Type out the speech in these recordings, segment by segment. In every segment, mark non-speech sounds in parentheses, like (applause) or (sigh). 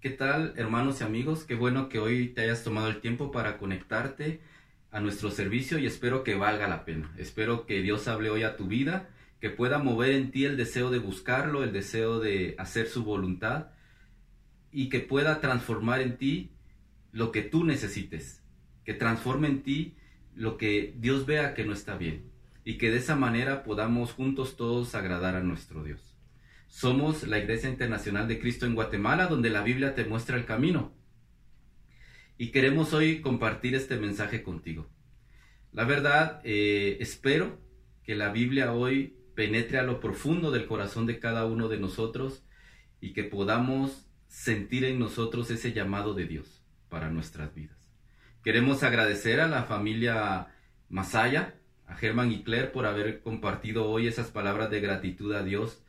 ¿Qué tal, hermanos y amigos? Qué bueno que hoy te hayas tomado el tiempo para conectarte a nuestro servicio y espero que valga la pena. Espero que Dios hable hoy a tu vida, que pueda mover en ti el deseo de buscarlo, el deseo de hacer su voluntad y que pueda transformar en ti lo que tú necesites, que transforme en ti lo que Dios vea que no está bien y que de esa manera podamos juntos todos agradar a nuestro Dios. Somos la Iglesia Internacional de Cristo en Guatemala, donde la Biblia te muestra el camino. Y queremos hoy compartir este mensaje contigo. La verdad, eh, espero que la Biblia hoy penetre a lo profundo del corazón de cada uno de nosotros y que podamos sentir en nosotros ese llamado de Dios para nuestras vidas. Queremos agradecer a la familia Masaya, a Germán y Claire por haber compartido hoy esas palabras de gratitud a Dios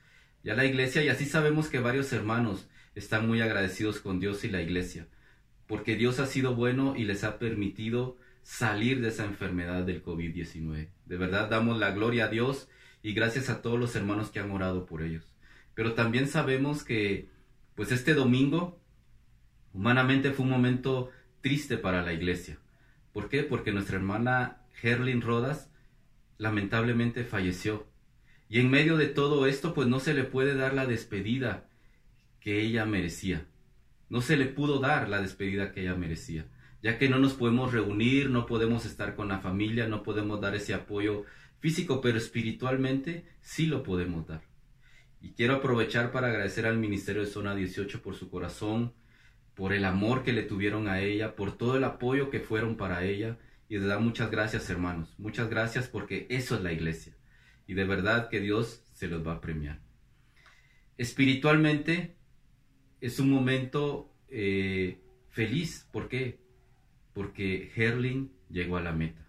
y la iglesia y así sabemos que varios hermanos están muy agradecidos con Dios y la iglesia, porque Dios ha sido bueno y les ha permitido salir de esa enfermedad del COVID-19. De verdad damos la gloria a Dios y gracias a todos los hermanos que han orado por ellos. Pero también sabemos que pues este domingo humanamente fue un momento triste para la iglesia. ¿Por qué? Porque nuestra hermana Herlin Rodas lamentablemente falleció y en medio de todo esto, pues no se le puede dar la despedida que ella merecía. No se le pudo dar la despedida que ella merecía, ya que no nos podemos reunir, no podemos estar con la familia, no podemos dar ese apoyo físico, pero espiritualmente sí lo podemos dar. Y quiero aprovechar para agradecer al Ministerio de Zona 18 por su corazón, por el amor que le tuvieron a ella, por todo el apoyo que fueron para ella. Y de dar muchas gracias, hermanos. Muchas gracias porque eso es la iglesia y de verdad que Dios se los va a premiar. Espiritualmente es un momento eh, feliz. ¿Por qué? Porque Herling llegó a la meta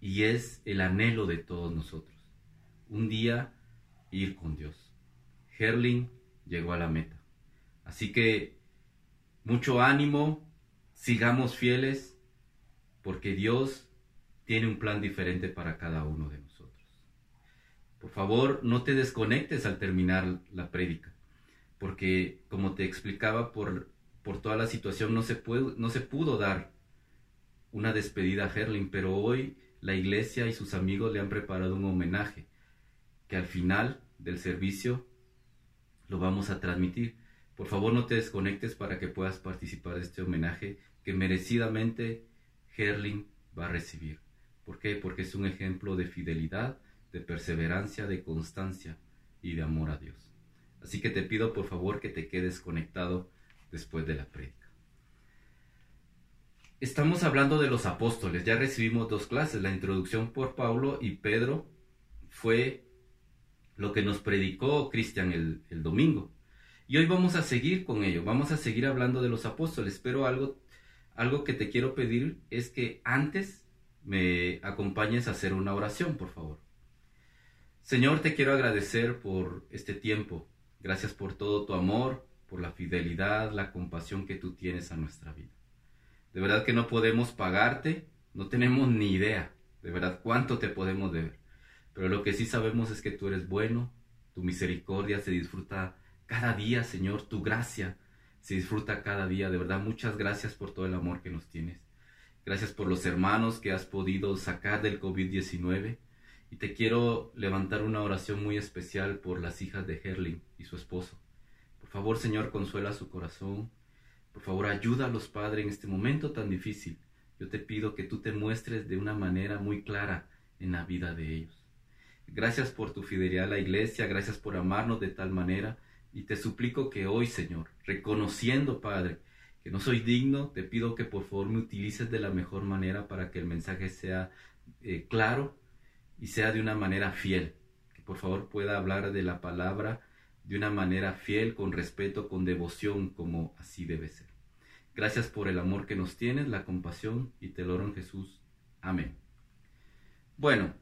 y es el anhelo de todos nosotros. Un día ir con Dios. Herling llegó a la meta. Así que mucho ánimo, sigamos fieles, porque Dios tiene un plan diferente para cada uno de nosotros. Por favor, no te desconectes al terminar la prédica, porque como te explicaba, por, por toda la situación no se, puede, no se pudo dar una despedida a Herling, pero hoy la iglesia y sus amigos le han preparado un homenaje que al final del servicio lo vamos a transmitir. Por favor, no te desconectes para que puedas participar de este homenaje que merecidamente Herling va a recibir. ¿Por qué? Porque es un ejemplo de fidelidad, de perseverancia, de constancia y de amor a Dios. Así que te pido por favor que te quedes conectado después de la prédica. Estamos hablando de los apóstoles, ya recibimos dos clases, la introducción por Pablo y Pedro fue lo que nos predicó Cristian el, el domingo. Y hoy vamos a seguir con ello, vamos a seguir hablando de los apóstoles, pero algo, algo que te quiero pedir es que antes me acompañes a hacer una oración, por favor. Señor, te quiero agradecer por este tiempo. Gracias por todo tu amor, por la fidelidad, la compasión que tú tienes a nuestra vida. De verdad que no podemos pagarte, no tenemos ni idea, de verdad, cuánto te podemos deber. Pero lo que sí sabemos es que tú eres bueno, tu misericordia se disfruta cada día, Señor, tu gracia se disfruta cada día. De verdad, muchas gracias por todo el amor que nos tienes. Gracias por los hermanos que has podido sacar del COVID-19. Y te quiero levantar una oración muy especial por las hijas de Herling y su esposo. Por favor, Señor, consuela su corazón. Por favor, ayúdalos, Padre, en este momento tan difícil. Yo te pido que tú te muestres de una manera muy clara en la vida de ellos. Gracias por tu fidelidad a la iglesia, gracias por amarnos de tal manera. Y te suplico que hoy, Señor, reconociendo, Padre, que no soy digno, te pido que por favor me utilices de la mejor manera para que el mensaje sea eh, claro y sea de una manera fiel. Que por favor pueda hablar de la palabra de una manera fiel, con respeto, con devoción, como así debe ser. Gracias por el amor que nos tienes, la compasión, y te lo oro en Jesús. Amén. Bueno,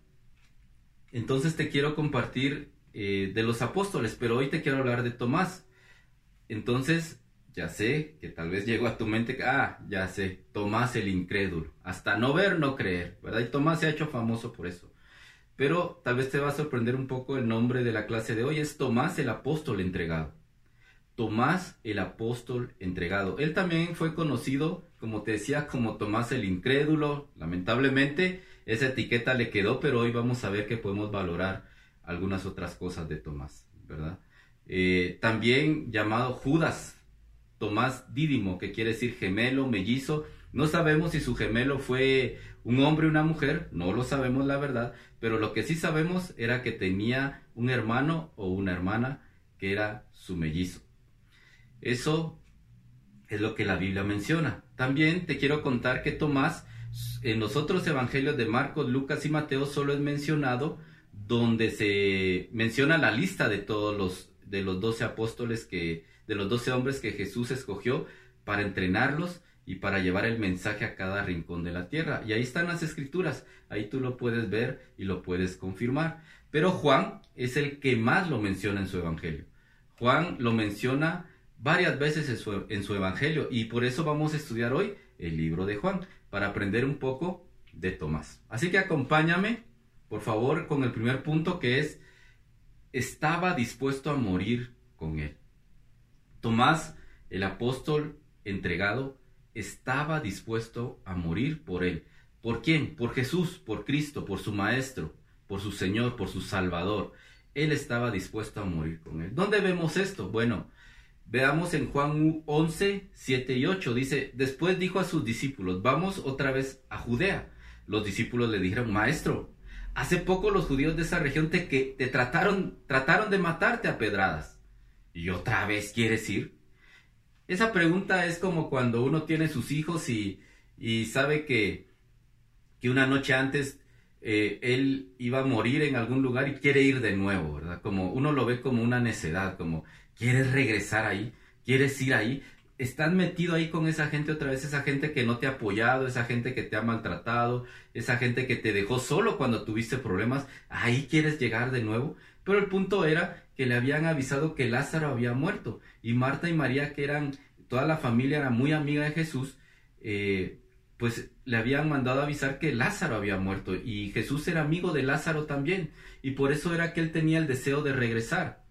entonces te quiero compartir eh, de los apóstoles, pero hoy te quiero hablar de Tomás. Entonces, ya sé que tal vez llegó a tu mente, ah, ya sé, Tomás el incrédulo, hasta no ver, no creer, ¿verdad? Y Tomás se ha hecho famoso por eso. Pero tal vez te va a sorprender un poco el nombre de la clase de hoy, es Tomás el apóstol entregado. Tomás el apóstol entregado. Él también fue conocido, como te decía, como Tomás el incrédulo. Lamentablemente, esa etiqueta le quedó, pero hoy vamos a ver que podemos valorar algunas otras cosas de Tomás, ¿verdad? Eh, también llamado Judas, Tomás Dídimo, que quiere decir gemelo, mellizo. No sabemos si su gemelo fue un hombre o una mujer, no lo sabemos la verdad, pero lo que sí sabemos era que tenía un hermano o una hermana que era su mellizo. Eso es lo que la Biblia menciona. También te quiero contar que Tomás, en los otros evangelios de Marcos, Lucas y Mateo, solo es mencionado donde se menciona la lista de todos los de los doce apóstoles que, de los doce hombres que Jesús escogió para entrenarlos y para llevar el mensaje a cada rincón de la tierra. Y ahí están las escrituras, ahí tú lo puedes ver y lo puedes confirmar. Pero Juan es el que más lo menciona en su evangelio. Juan lo menciona varias veces en su, evangelio y por eso vamos a estudiar hoy el libro de Juan, para aprender un poco de Tomás. Así que acompáñame, por favor, con el primer punto que es estaba dispuesto a morir con él. Tomás, el apóstol entregado, estaba dispuesto a morir por él. ¿Por quién? Por Jesús, por Cristo, por su Maestro, por su Señor, por su Salvador. Él estaba dispuesto a morir con él. ¿Dónde vemos esto? Bueno, veamos en Juan 11, 7 y 8. Dice, después dijo a sus discípulos, vamos otra vez a Judea. Los discípulos le dijeron, Maestro, Hace poco los judíos de esa región te, que, te trataron, trataron de matarte a pedradas. ¿Y otra vez quieres ir? Esa pregunta es como cuando uno tiene sus hijos y, y sabe que, que, una noche antes eh, él iba a morir en algún lugar y quiere ir de nuevo, ¿verdad? Como uno lo ve como una necedad, como quieres regresar ahí, quieres ir ahí estás metido ahí con esa gente otra vez, esa gente que no te ha apoyado, esa gente que te ha maltratado, esa gente que te dejó solo cuando tuviste problemas, ahí quieres llegar de nuevo. Pero el punto era que le habían avisado que Lázaro había muerto y Marta y María, que eran, toda la familia era muy amiga de Jesús, eh, pues le habían mandado avisar que Lázaro había muerto y Jesús era amigo de Lázaro también y por eso era que él tenía el deseo de regresar.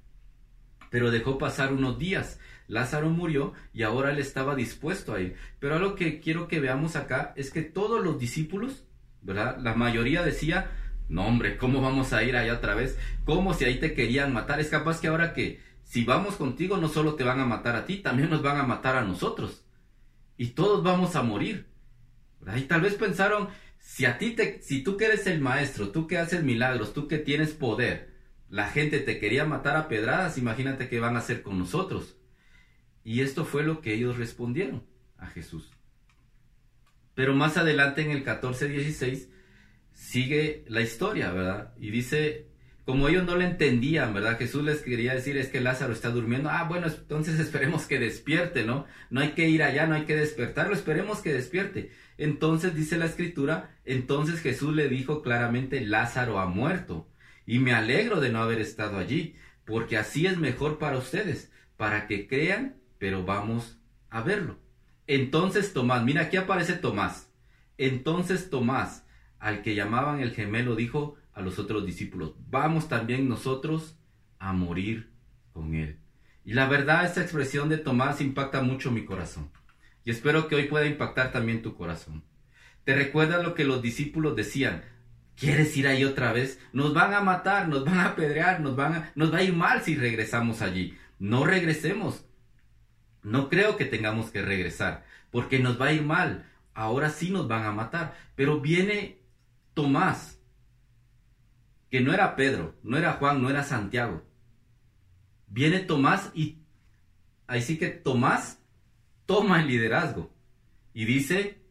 Pero dejó pasar unos días Lázaro murió y ahora él estaba dispuesto a ir. Pero algo que quiero que veamos acá es que todos los discípulos, ¿verdad? La mayoría decía, no hombre, ¿cómo vamos a ir allá otra vez? ¿Cómo si ahí te querían matar? Es capaz que ahora que si vamos contigo no solo te van a matar a ti, también nos van a matar a nosotros. Y todos vamos a morir. Y tal vez pensaron, si a ti te, si tú que eres el maestro, tú que haces milagros, tú que tienes poder, la gente te quería matar a pedradas, imagínate qué van a hacer con nosotros. Y esto fue lo que ellos respondieron a Jesús. Pero más adelante en el 14-16 sigue la historia, ¿verdad? Y dice, como ellos no le entendían, ¿verdad? Jesús les quería decir, es que Lázaro está durmiendo. Ah, bueno, entonces (laughs) esperemos que despierte, ¿no? No hay que ir allá, no hay que despertarlo, esperemos que despierte. Entonces dice la escritura, entonces Jesús le dijo claramente, Lázaro ha muerto. Y me alegro de no haber estado allí, porque así es mejor para ustedes, para que crean pero vamos a verlo. Entonces Tomás, mira aquí aparece Tomás. Entonces Tomás, al que llamaban el gemelo, dijo a los otros discípulos, vamos también nosotros a morir con él. Y la verdad, esta expresión de Tomás impacta mucho mi corazón. Y espero que hoy pueda impactar también tu corazón. ¿Te recuerdas lo que los discípulos decían? ¿Quieres ir ahí otra vez? Nos van a matar, nos van a apedrear, nos, van a, nos va a ir mal si regresamos allí. No regresemos. No creo que tengamos que regresar, porque nos va a ir mal. Ahora sí nos van a matar. Pero viene Tomás, que no era Pedro, no era Juan, no era Santiago. Viene Tomás y ahí sí que Tomás toma el liderazgo y dice,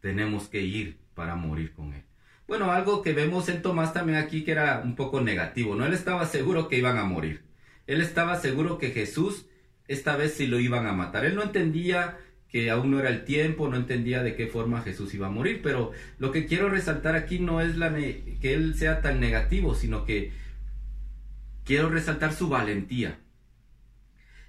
tenemos que ir para morir con él. Bueno, algo que vemos en Tomás también aquí que era un poco negativo, ¿no? Él estaba seguro que iban a morir. Él estaba seguro que Jesús esta vez sí lo iban a matar. Él no entendía que aún no era el tiempo, no entendía de qué forma Jesús iba a morir, pero lo que quiero resaltar aquí no es la que él sea tan negativo, sino que quiero resaltar su valentía.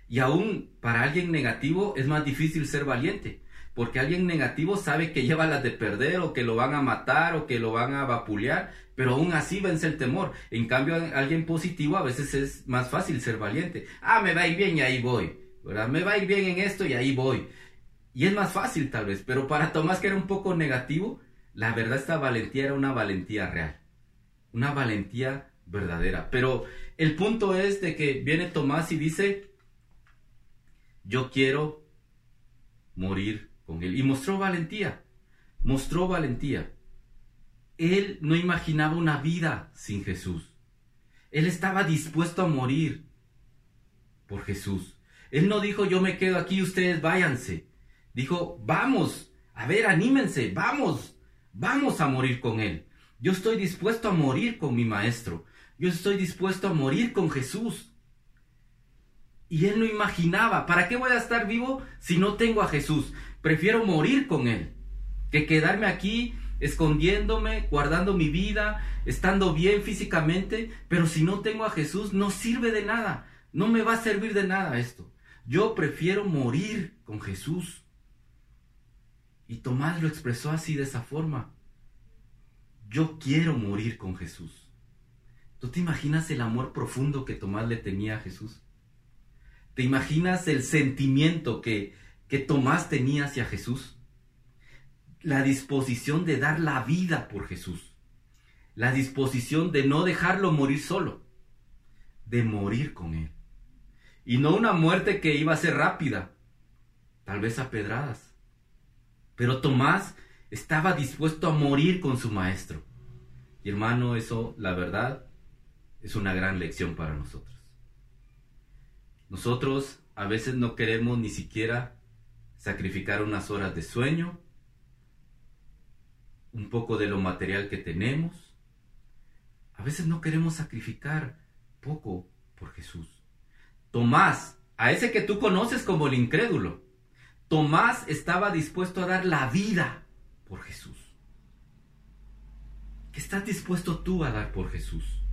Y aún para alguien negativo es más difícil ser valiente, porque alguien negativo sabe que lleva las de perder o que lo van a matar o que lo van a vapulear, pero aún así vence el temor. En cambio, alguien positivo a veces es más fácil ser valiente. Ah, me va a ir bien y ahí voy, ¿verdad? Me va a ir bien en esto y ahí voy. Y es más fácil tal vez, pero para Tomás que era un poco negativo, la verdad esta valentía era una valentía real, una valentía verdadera. Pero el punto es de que viene Tomás y dice, yo quiero morir con él. Y mostró valentía, mostró valentía. Él no imaginaba una vida sin Jesús. Él estaba dispuesto a morir por Jesús. Él no dijo yo me quedo aquí, ustedes váyanse. Dijo, vamos, a ver, anímense, vamos, vamos a morir con Él. Yo estoy dispuesto a morir con mi Maestro. Yo estoy dispuesto a morir con Jesús. Y él no imaginaba, ¿para qué voy a estar vivo si no tengo a Jesús? Prefiero morir con Él que quedarme aquí escondiéndome, guardando mi vida, estando bien físicamente, pero si no tengo a Jesús no sirve de nada, no me va a servir de nada esto. Yo prefiero morir con Jesús. Y Tomás lo expresó así de esa forma. Yo quiero morir con Jesús. ¿Tú te imaginas el amor profundo que Tomás le tenía a Jesús? ¿Te imaginas el sentimiento que, que Tomás tenía hacia Jesús? La disposición de dar la vida por Jesús. La disposición de no dejarlo morir solo, de morir con él. Y no una muerte que iba a ser rápida, tal vez a pedradas. Pero Tomás estaba dispuesto a morir con su maestro. Y hermano, eso, la verdad, es una gran lección para nosotros. Nosotros a veces no queremos ni siquiera sacrificar unas horas de sueño, un poco de lo material que tenemos. A veces no queremos sacrificar poco por Jesús. Tomás, a ese que tú conoces como el incrédulo, Tomás estaba dispuesto a dar la vida por Jesús. ¿Qué estás dispuesto tú a dar por Jesús?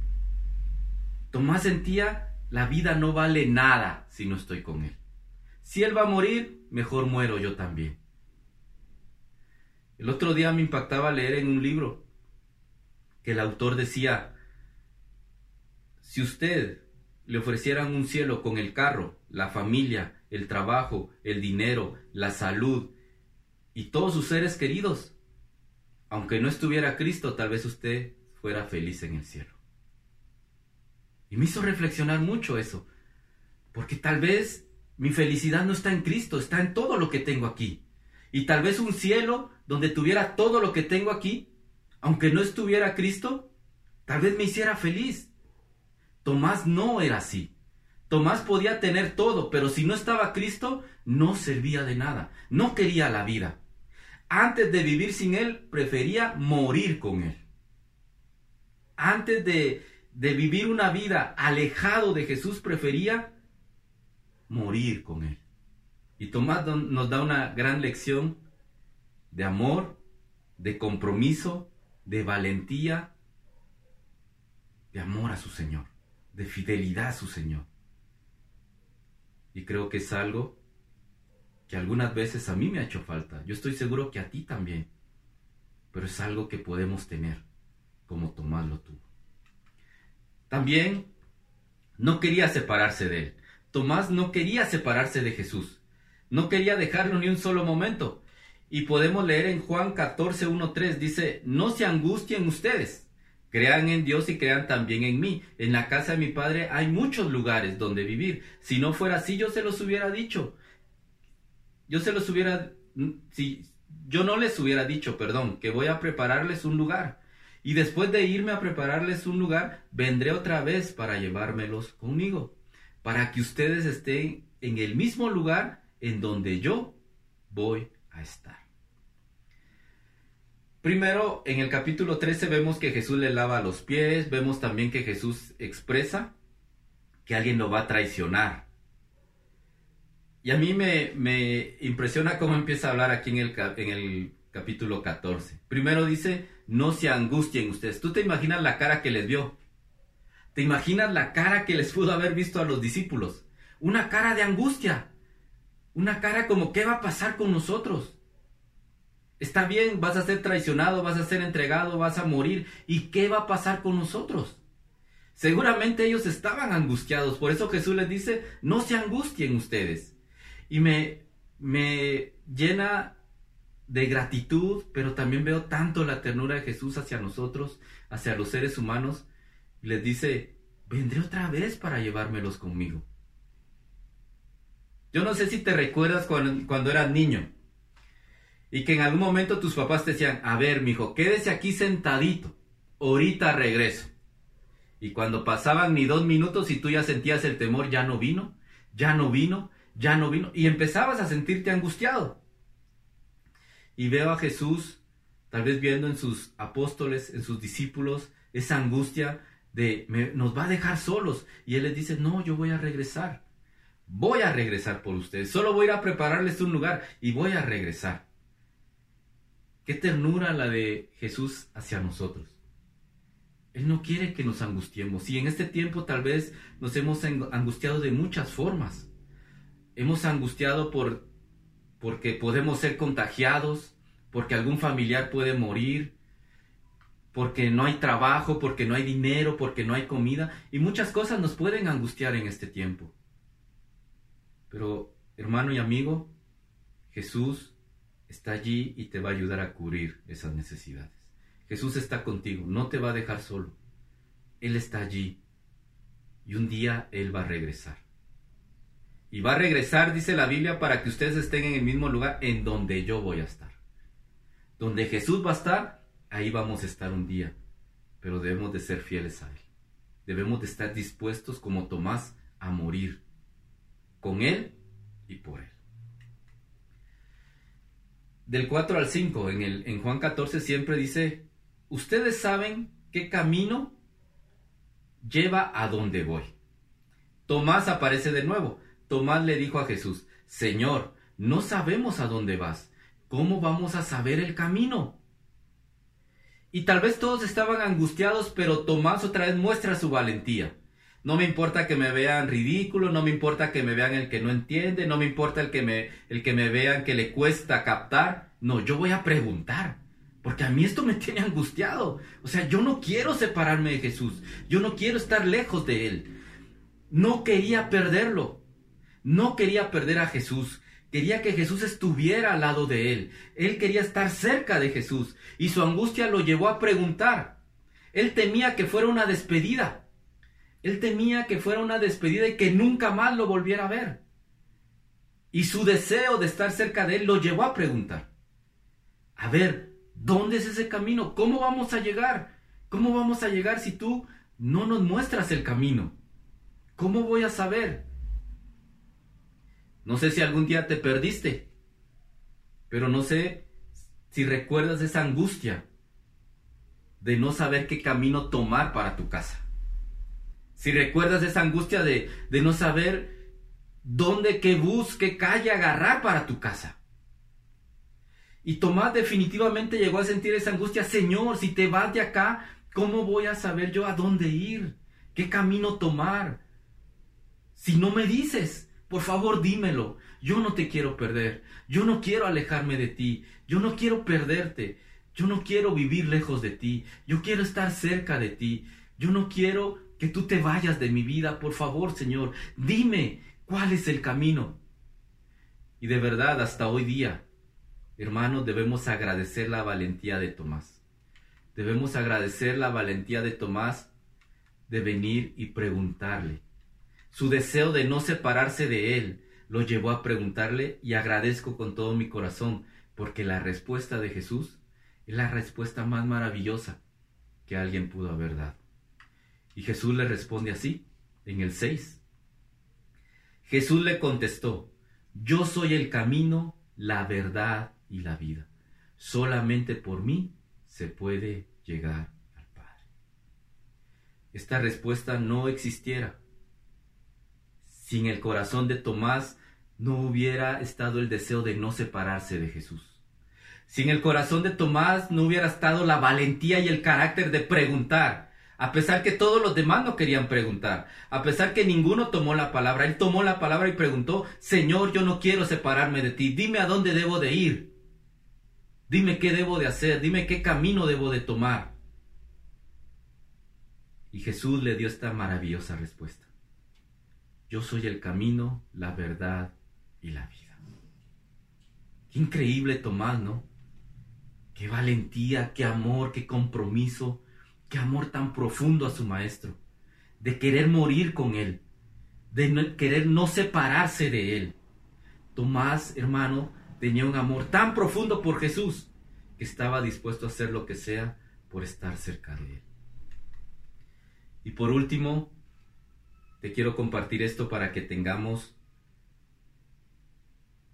Tomás sentía la vida no vale nada si no estoy con Él. Si Él va a morir, mejor muero yo también. El otro día me impactaba leer en un libro que el autor decía, si usted le ofrecieran un cielo con el carro, la familia, el trabajo, el dinero, la salud y todos sus seres queridos, aunque no estuviera Cristo, tal vez usted fuera feliz en el cielo. Y me hizo reflexionar mucho eso, porque tal vez mi felicidad no está en Cristo, está en todo lo que tengo aquí. Y tal vez un cielo donde tuviera todo lo que tengo aquí, aunque no estuviera Cristo, tal vez me hiciera feliz. Tomás no era así. Tomás podía tener todo, pero si no estaba Cristo, no servía de nada. No quería la vida. Antes de vivir sin Él, prefería morir con Él. Antes de, de vivir una vida alejado de Jesús, prefería morir con Él. Y Tomás nos da una gran lección de amor, de compromiso, de valentía, de amor a su Señor, de fidelidad a su Señor. Y creo que es algo que algunas veces a mí me ha hecho falta. Yo estoy seguro que a ti también. Pero es algo que podemos tener, como Tomás lo tuvo. También no quería separarse de él. Tomás no quería separarse de Jesús. No quería dejarlo ni un solo momento. Y podemos leer en Juan 14, 1, 3, dice, no se angustien ustedes. Crean en Dios y crean también en mí. En la casa de mi padre hay muchos lugares donde vivir. Si no fuera así, yo se los hubiera dicho. Yo se los hubiera, si yo no les hubiera dicho, perdón, que voy a prepararles un lugar. Y después de irme a prepararles un lugar, vendré otra vez para llevármelos conmigo, para que ustedes estén en el mismo lugar en donde yo voy a estar. Primero, en el capítulo 13 vemos que Jesús le lava los pies, vemos también que Jesús expresa que alguien lo va a traicionar. Y a mí me, impresiona cómo empieza a hablar aquí en el capítulo 14. Primero dice, no se angustien ustedes. Tú te imaginas la cara que les vio. Te imaginas la cara que les pudo haber visto a los discípulos. Una cara de angustia. Una cara como, ¿qué va a pasar con nosotros? Está bien, vas a ser traicionado, vas a ser entregado, vas a morir. ¿Y qué va a pasar con nosotros? Seguramente ellos estaban angustiados, por eso Jesús les dice, no se angustien ustedes. Y me, me llena de gratitud, pero también veo tanto la ternura de Jesús hacia nosotros, hacia los seres humanos, les dice, vendré otra vez para llevármelos conmigo. Yo no sé si te recuerdas cuando, cuando eras niño y que en algún momento tus papás te decían, a ver, mijo, quédese aquí sentadito, ahorita regreso. Y cuando pasaban ni dos minutos y tú ya sentías el temor, ya no vino, ya no vino, ya no vino, y empezabas a sentirte angustiado. Y veo a Jesús, tal vez viendo en sus apóstoles, en sus discípulos, esa angustia de nos va a dejar solos. Y Él les dice, no, yo voy a regresar. Voy a regresar por ustedes. Solo voy a ir a prepararles un lugar y voy a regresar. Qué ternura la de Jesús hacia nosotros. Él no quiere que nos angustiemos. Y en este tiempo tal vez nos hemos angustiado de muchas formas. Hemos angustiado por porque podemos ser contagiados, porque algún familiar puede morir, porque no hay trabajo, porque no hay dinero, porque no hay comida, y muchas cosas nos pueden angustiar en este tiempo. Pero, hermano y amigo, Jesús está allí y te va a ayudar a cubrir esas necesidades. Jesús está contigo, no te va a dejar solo. Él está allí y un día Él va a regresar. Y va a regresar, dice la Biblia, para que ustedes estén en el mismo lugar en donde yo voy a estar. Donde Jesús va a estar, ahí vamos a estar un día. Pero debemos de ser fieles a Él. Debemos de estar dispuestos como Tomás a morir con Él y por Él. Del 4 al 5, en, el, en Juan 14 siempre dice, ustedes saben qué camino lleva a donde voy. Tomás aparece de nuevo. Tomás le dijo a Jesús, Señor, no sabemos a dónde vas. ¿Cómo vamos a saber el camino? Y tal vez todos estaban angustiados, pero Tomás otra vez muestra su valentía. No me importa que me vean ridículo, no me importa que me vean el que no entiende, no me importa el que me, el que me vean que le cuesta captar. No, yo voy a preguntar. Porque a mí esto me tiene angustiado. O sea, yo no quiero separarme de Jesús. Yo no quiero estar lejos de Él. No quería perderlo. No quería perder a Jesús. Quería que Jesús estuviera al lado de Él. Él quería estar cerca de Jesús. Y su angustia lo llevó a preguntar. Él temía que fuera una despedida. Él temía que fuera una despedida y que nunca más lo volviera a ver. Y su deseo de estar cerca de él lo llevó a preguntar, a ver, ¿dónde es ese camino? ¿Cómo vamos a llegar? ¿Cómo vamos a llegar si tú no nos muestras el camino? ¿Cómo voy a saber? No sé si algún día te perdiste, pero no sé si recuerdas esa angustia de no saber qué camino tomar para tu casa. Si recuerdas esa angustia de, no saber dónde, qué bus, qué calle agarrar para tu casa. Y Tomás definitivamente llegó a sentir esa angustia. Señor, si te vas de acá, ¿cómo voy a saber yo a dónde ir? ¿Qué camino tomar? Si no me dices, por favor dímelo. Yo no te quiero perder. Yo no quiero alejarme de ti. Yo no quiero perderte. Yo no quiero vivir lejos de ti. Yo quiero estar cerca de ti. Yo no quiero que tú te vayas de mi vida, por favor, Señor, dime cuál es el camino. Y de verdad, hasta hoy día, hermanos, debemos agradecer la valentía de Tomás. Debemos agradecer la valentía de Tomás de venir y preguntarle. Su deseo de no separarse de él lo llevó a preguntarle y agradezco con todo mi corazón porque la respuesta de Jesús es la respuesta más maravillosa que alguien pudo haber dado. Y Jesús le responde así, en el 6. Jesús le contestó, yo soy el camino, la verdad y la vida. Solamente por mí se puede llegar al Padre. Esta respuesta no existiera. Sin el corazón de Tomás no hubiera estado el deseo de no separarse de Jesús. Sin el corazón de Tomás no hubiera estado la valentía y el carácter de preguntar, a pesar que todos los demás no querían preguntar, a pesar que ninguno tomó la palabra, él tomó la palabra y preguntó, Señor, yo no quiero separarme de ti, dime a dónde debo de ir. Dime qué debo de hacer, dime qué camino debo de tomar. Y Jesús le dio esta maravillosa respuesta. Yo soy el camino, la verdad y la vida. Qué increíble Tomás, ¿no? Qué valentía, qué amor, qué compromiso, qué amor tan profundo a su maestro, de querer morir con él, de querer no separarse de él. Tomás, hermano, tenía un amor tan profundo por Jesús que estaba dispuesto a hacer lo que sea por estar cerca de él. Y por último, te quiero compartir esto para que tengamos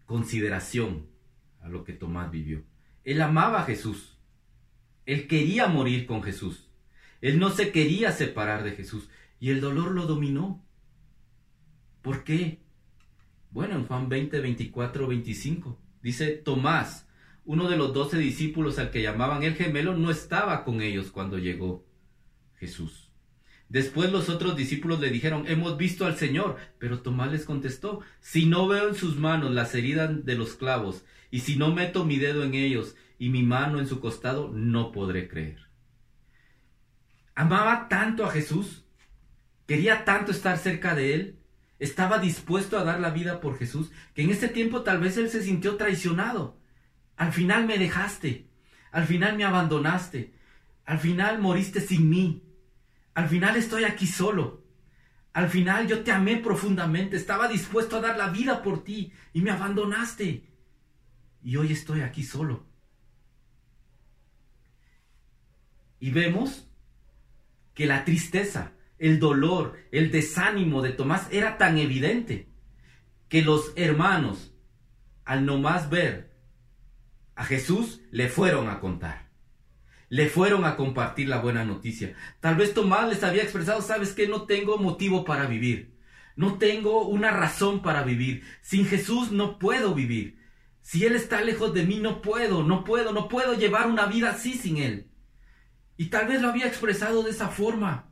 consideración a lo que Tomás vivió. Él amaba a Jesús. Él quería morir con Jesús. Él no se quería separar de Jesús. Y el dolor lo dominó. ¿Por qué? Bueno, en Juan 20, 24, 25 dice Tomás, uno de los doce discípulos al que llamaban el gemelo, no estaba con ellos cuando llegó Jesús. Después los otros discípulos le dijeron, hemos visto al Señor. Pero Tomás les contestó, si no veo en sus manos las heridas de los clavos, y si no meto mi dedo en ellos y mi mano en su costado, no podré creer. Amaba tanto a Jesús, quería tanto estar cerca de él, estaba dispuesto a dar la vida por Jesús, que en ese tiempo tal vez él se sintió traicionado. Al final me dejaste, al final me abandonaste, al final moriste sin mí, al final estoy aquí solo. Al final yo te amé profundamente, estaba dispuesto a dar la vida por ti y me abandonaste. Y hoy estoy aquí solo. Y vemos que la tristeza, el dolor, el desánimo de Tomás era tan evidente que los hermanos, al no más ver a Jesús, le fueron a contar. Le fueron a compartir la buena noticia. Tal vez Tomás les había expresado, sabes que no tengo motivo para vivir. No tengo una razón para vivir. Sin Jesús no puedo vivir. Si Él está lejos de mí, no puedo, no puedo, no puedo llevar una vida así sin Él. Y tal vez lo había expresado de esa forma.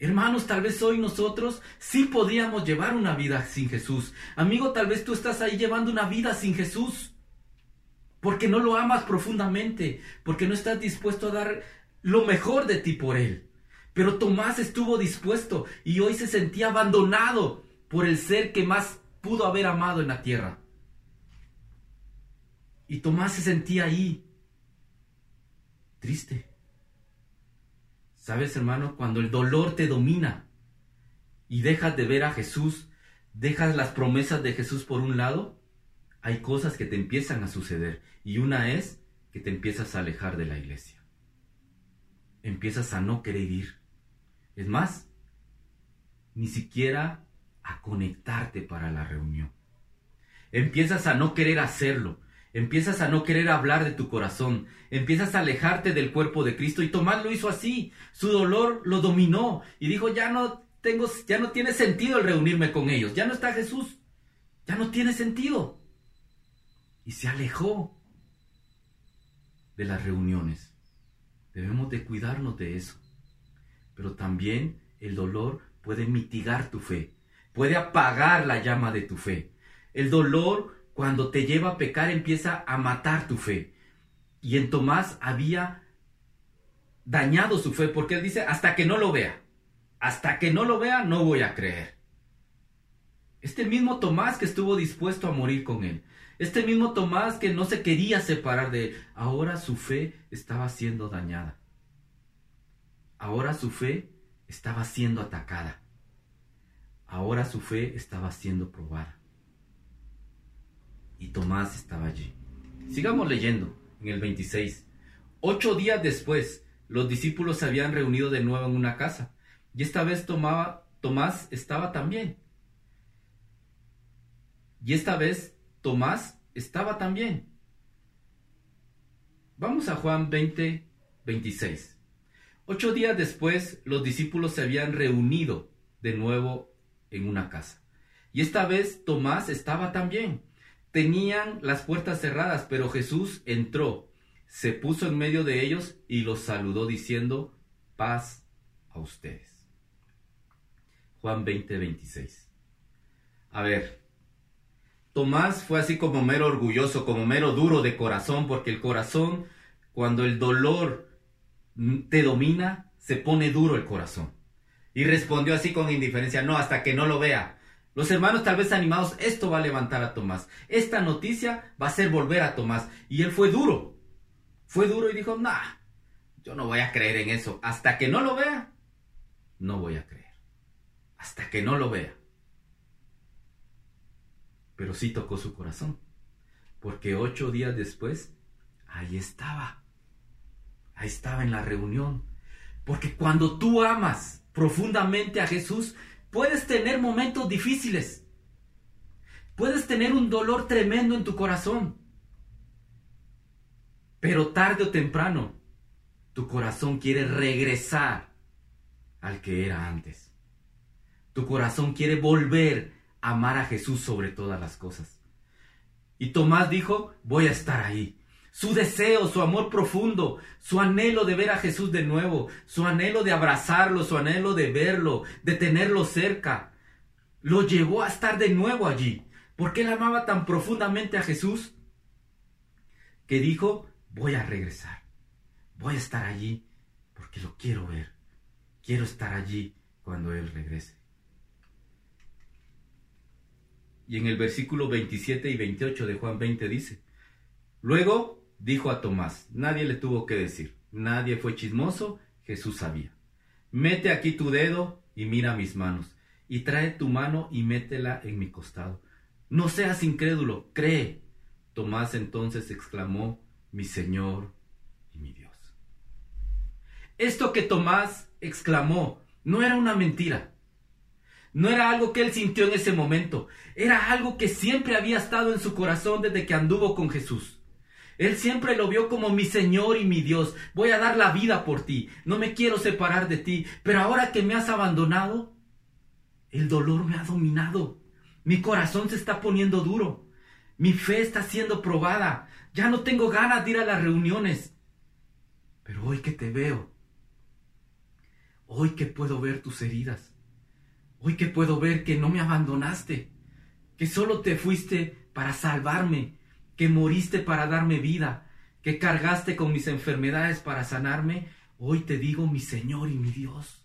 Hermanos, tal vez hoy nosotros sí podríamos llevar una vida sin Jesús. Amigo, tal vez tú estás ahí llevando una vida sin Jesús. Porque no lo amas profundamente, porque no estás dispuesto a dar lo mejor de ti por Él. Pero Tomás estuvo dispuesto y hoy se sentía abandonado por el ser que más pudo haber amado en la tierra. Y Tomás se sentía ahí, triste. ¿Sabes, hermano? Cuando el dolor te domina y dejas de ver a Jesús, dejas las promesas de Jesús por un lado, hay cosas que te empiezan a suceder. Y una es que te empiezas a alejar de la iglesia. Empiezas a no querer ir. Es más, ni siquiera a conectarte para la reunión. Empiezas a no querer hacerlo. Empiezas a no querer hablar de tu corazón, empiezas a alejarte del cuerpo de Cristo y Tomás lo hizo así. Su dolor lo dominó y dijo, "Ya no tengo ya no tiene sentido el reunirme con ellos, ya no está Jesús. Ya no tiene sentido." Y se alejó de las reuniones. Debemos de cuidarnos de eso. Pero también el dolor puede mitigar tu fe, puede apagar la llama de tu fe. El dolor cuando te lleva a pecar empieza a matar tu fe. Y en Tomás había dañado su fe porque él dice, hasta que no lo vea, hasta que no lo vea no voy a creer. Este mismo Tomás que estuvo dispuesto a morir con él. Este mismo Tomás que no se quería separar de él. Ahora su fe estaba siendo dañada. Ahora su fe estaba siendo atacada. Ahora su fe estaba siendo probada y Tomás estaba allí. Sigamos leyendo en el 26. Ocho días después, los discípulos se habían reunido de nuevo en una casa, y esta vez Tomás estaba también. Y esta vez Tomás estaba también. Vamos a Juan 20, 26. Ocho días después, los discípulos se habían reunido de nuevo en una casa. Y esta vez Tomás estaba también. Tenían las puertas cerradas, pero Jesús entró, se puso en medio de ellos y los saludó diciendo, paz a ustedes. Juan 20, 26. A ver, Tomás fue así como mero orgulloso, como mero duro de corazón, porque el corazón, cuando el dolor te domina, se pone duro el corazón. Y respondió así con indiferencia, no, hasta que no lo vea. Los hermanos tal vez animados, esto va a levantar a Tomás. Esta noticia va a hacer volver a Tomás. Y él fue duro. Fue duro y dijo, nah, yo no voy a creer en eso. Hasta que no lo vea, no voy a creer. Hasta que no lo vea. Pero sí tocó su corazón. Porque ocho días después, ahí estaba. Ahí estaba en la reunión. Porque cuando tú amas profundamente a Jesús, puedes tener momentos difíciles. Puedes tener un dolor tremendo en tu corazón. Pero tarde o temprano, tu corazón quiere regresar al que era antes. Tu corazón quiere volver a amar a Jesús sobre todas las cosas. Y Tomás dijo, voy a estar ahí. Su deseo, su amor profundo, su anhelo de ver a Jesús de nuevo, su anhelo de abrazarlo, su anhelo de verlo, de tenerlo cerca, lo llevó a estar de nuevo allí. Porque él amaba tan profundamente a Jesús que dijo, voy a regresar, voy a estar allí porque lo quiero ver, quiero estar allí cuando Él regrese. Y en el versículo 27 y 28 de Juan 20 dice, luego dijo a Tomás, nadie le tuvo que decir, nadie fue chismoso, Jesús sabía. Mete aquí tu dedo y mira mis manos, y trae tu mano y métela en mi costado. No seas incrédulo, cree. Tomás entonces exclamó, mi Señor y mi Dios. Esto que Tomás exclamó no era una mentira. No era algo que él sintió en ese momento. Era algo que siempre había estado en su corazón desde que anduvo con Jesús. Él siempre lo vio como mi Señor y mi Dios. Voy a dar la vida por ti. No me quiero separar de ti. Pero ahora que me has abandonado, el dolor me ha dominado. Mi corazón se está poniendo duro. Mi fe está siendo probada. Ya no tengo ganas de ir a las reuniones. Pero hoy que te veo, hoy que puedo ver tus heridas, hoy que puedo ver que no me abandonaste, que solo te fuiste para salvarme, que moriste para darme vida, que cargaste con mis enfermedades para sanarme, hoy te digo mi Señor y mi Dios.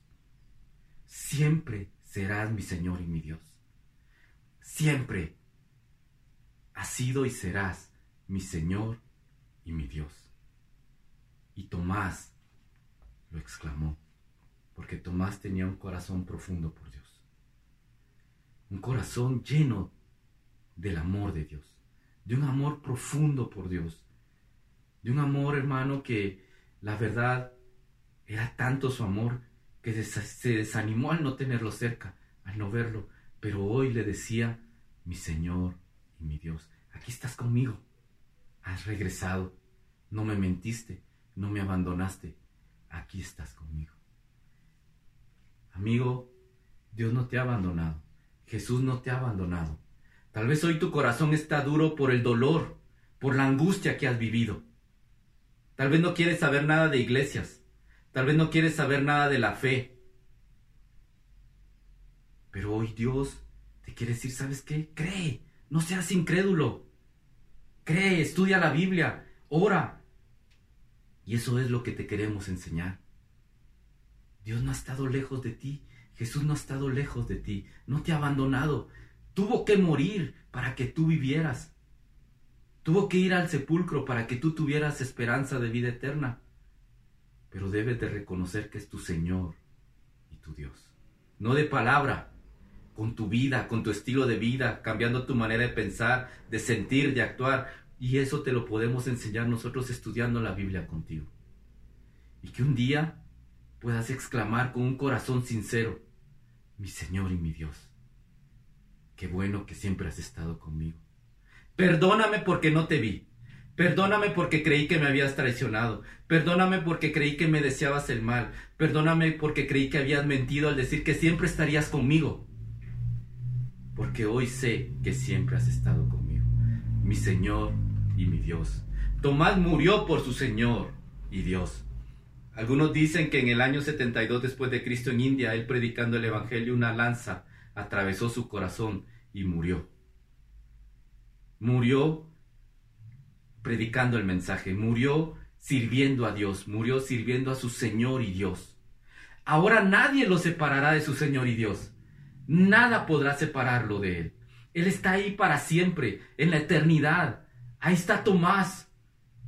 Siempre serás mi Señor y mi Dios. Siempre has sido y serás mi Señor y mi Dios. Y Tomás lo exclamó, porque Tomás tenía un corazón profundo por Dios. Un corazón lleno del amor de Dios, de un amor profundo por Dios, de un amor hermano que la verdad era tanto su amor que se desanimó al no tenerlo cerca, al no verlo, pero hoy le decía, mi Señor y mi Dios, aquí estás conmigo. Has regresado, no me mentiste, no me abandonaste, aquí estás conmigo. Amigo, Dios no te ha abandonado, Jesús no te ha abandonado. Tal vez hoy tu corazón está duro por el dolor, por la angustia que has vivido. Tal vez no quieres saber nada de iglesias, tal vez no quieres saber nada de la fe. Pero hoy Dios te quiere decir, ¿sabes qué? Cree, no seas incrédulo. Cree, estudia la Biblia, ora. Y eso es lo que te queremos enseñar. Dios no ha estado lejos de ti. Jesús no ha estado lejos de ti. No te ha abandonado. Tuvo que morir para que tú vivieras. Tuvo que ir al sepulcro para que tú tuvieras esperanza de vida eterna. Pero debes de reconocer que es tu Señor y tu Dios. No de palabra, con tu vida, con tu estilo de vida, cambiando tu manera de pensar, de sentir, de actuar. Y eso te lo podemos enseñar nosotros estudiando la Biblia contigo. Y que un día puedas exclamar con un corazón sincero, mi Señor y mi Dios, qué bueno que siempre has estado conmigo. Perdóname porque no te vi. Perdóname porque creí que me habías traicionado. Perdóname porque creí que me deseabas el mal. Perdóname porque creí que habías mentido al decir que siempre estarías conmigo porque hoy sé que siempre has estado conmigo, mi Señor y mi Dios. Tomás murió por su Señor y Dios. Algunos dicen que en el año 72 después de Cristo en India, él predicando el Evangelio, una lanza atravesó su corazón y murió. murió predicando el mensaje, murió sirviendo a Dios, murió sirviendo a su Señor y Dios. Ahora nadie lo separará de su Señor y Dios. Nada podrá separarlo de Él. Él está ahí para siempre, en la eternidad. Ahí está Tomás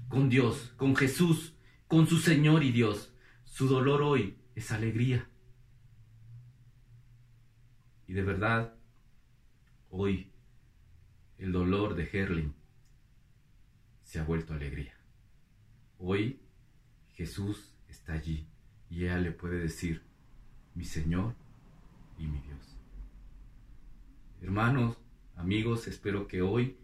con Dios, con Jesús, con su Señor y Dios. Su dolor hoy es alegría. Y de verdad, hoy el dolor de Herling se ha vuelto alegría. Hoy Jesús está allí y ella le puede decir, mi Señor y mi Dios. Hermanos, amigos, espero que hoy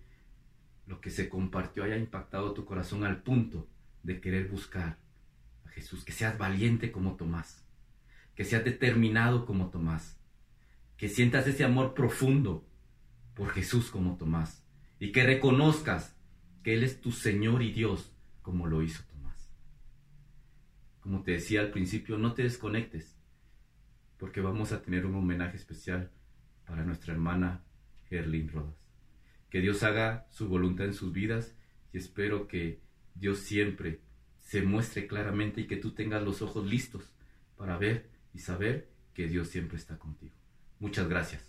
lo que se compartió haya impactado tu corazón al punto de querer buscar a Jesús, que seas valiente como Tomás, que seas determinado como Tomás, que sientas ese amor profundo por Jesús como Tomás y que reconozcas que Él es tu Señor y Dios como lo hizo Tomás. Como te decía al principio, no te desconectes porque vamos a tener un homenaje especial para nuestra hermana Gerlin Rodas. Que Dios haga su voluntad en sus vidas y espero que Dios siempre se muestre claramente y que tú tengas los ojos listos para ver y saber que Dios siempre está contigo. Muchas gracias.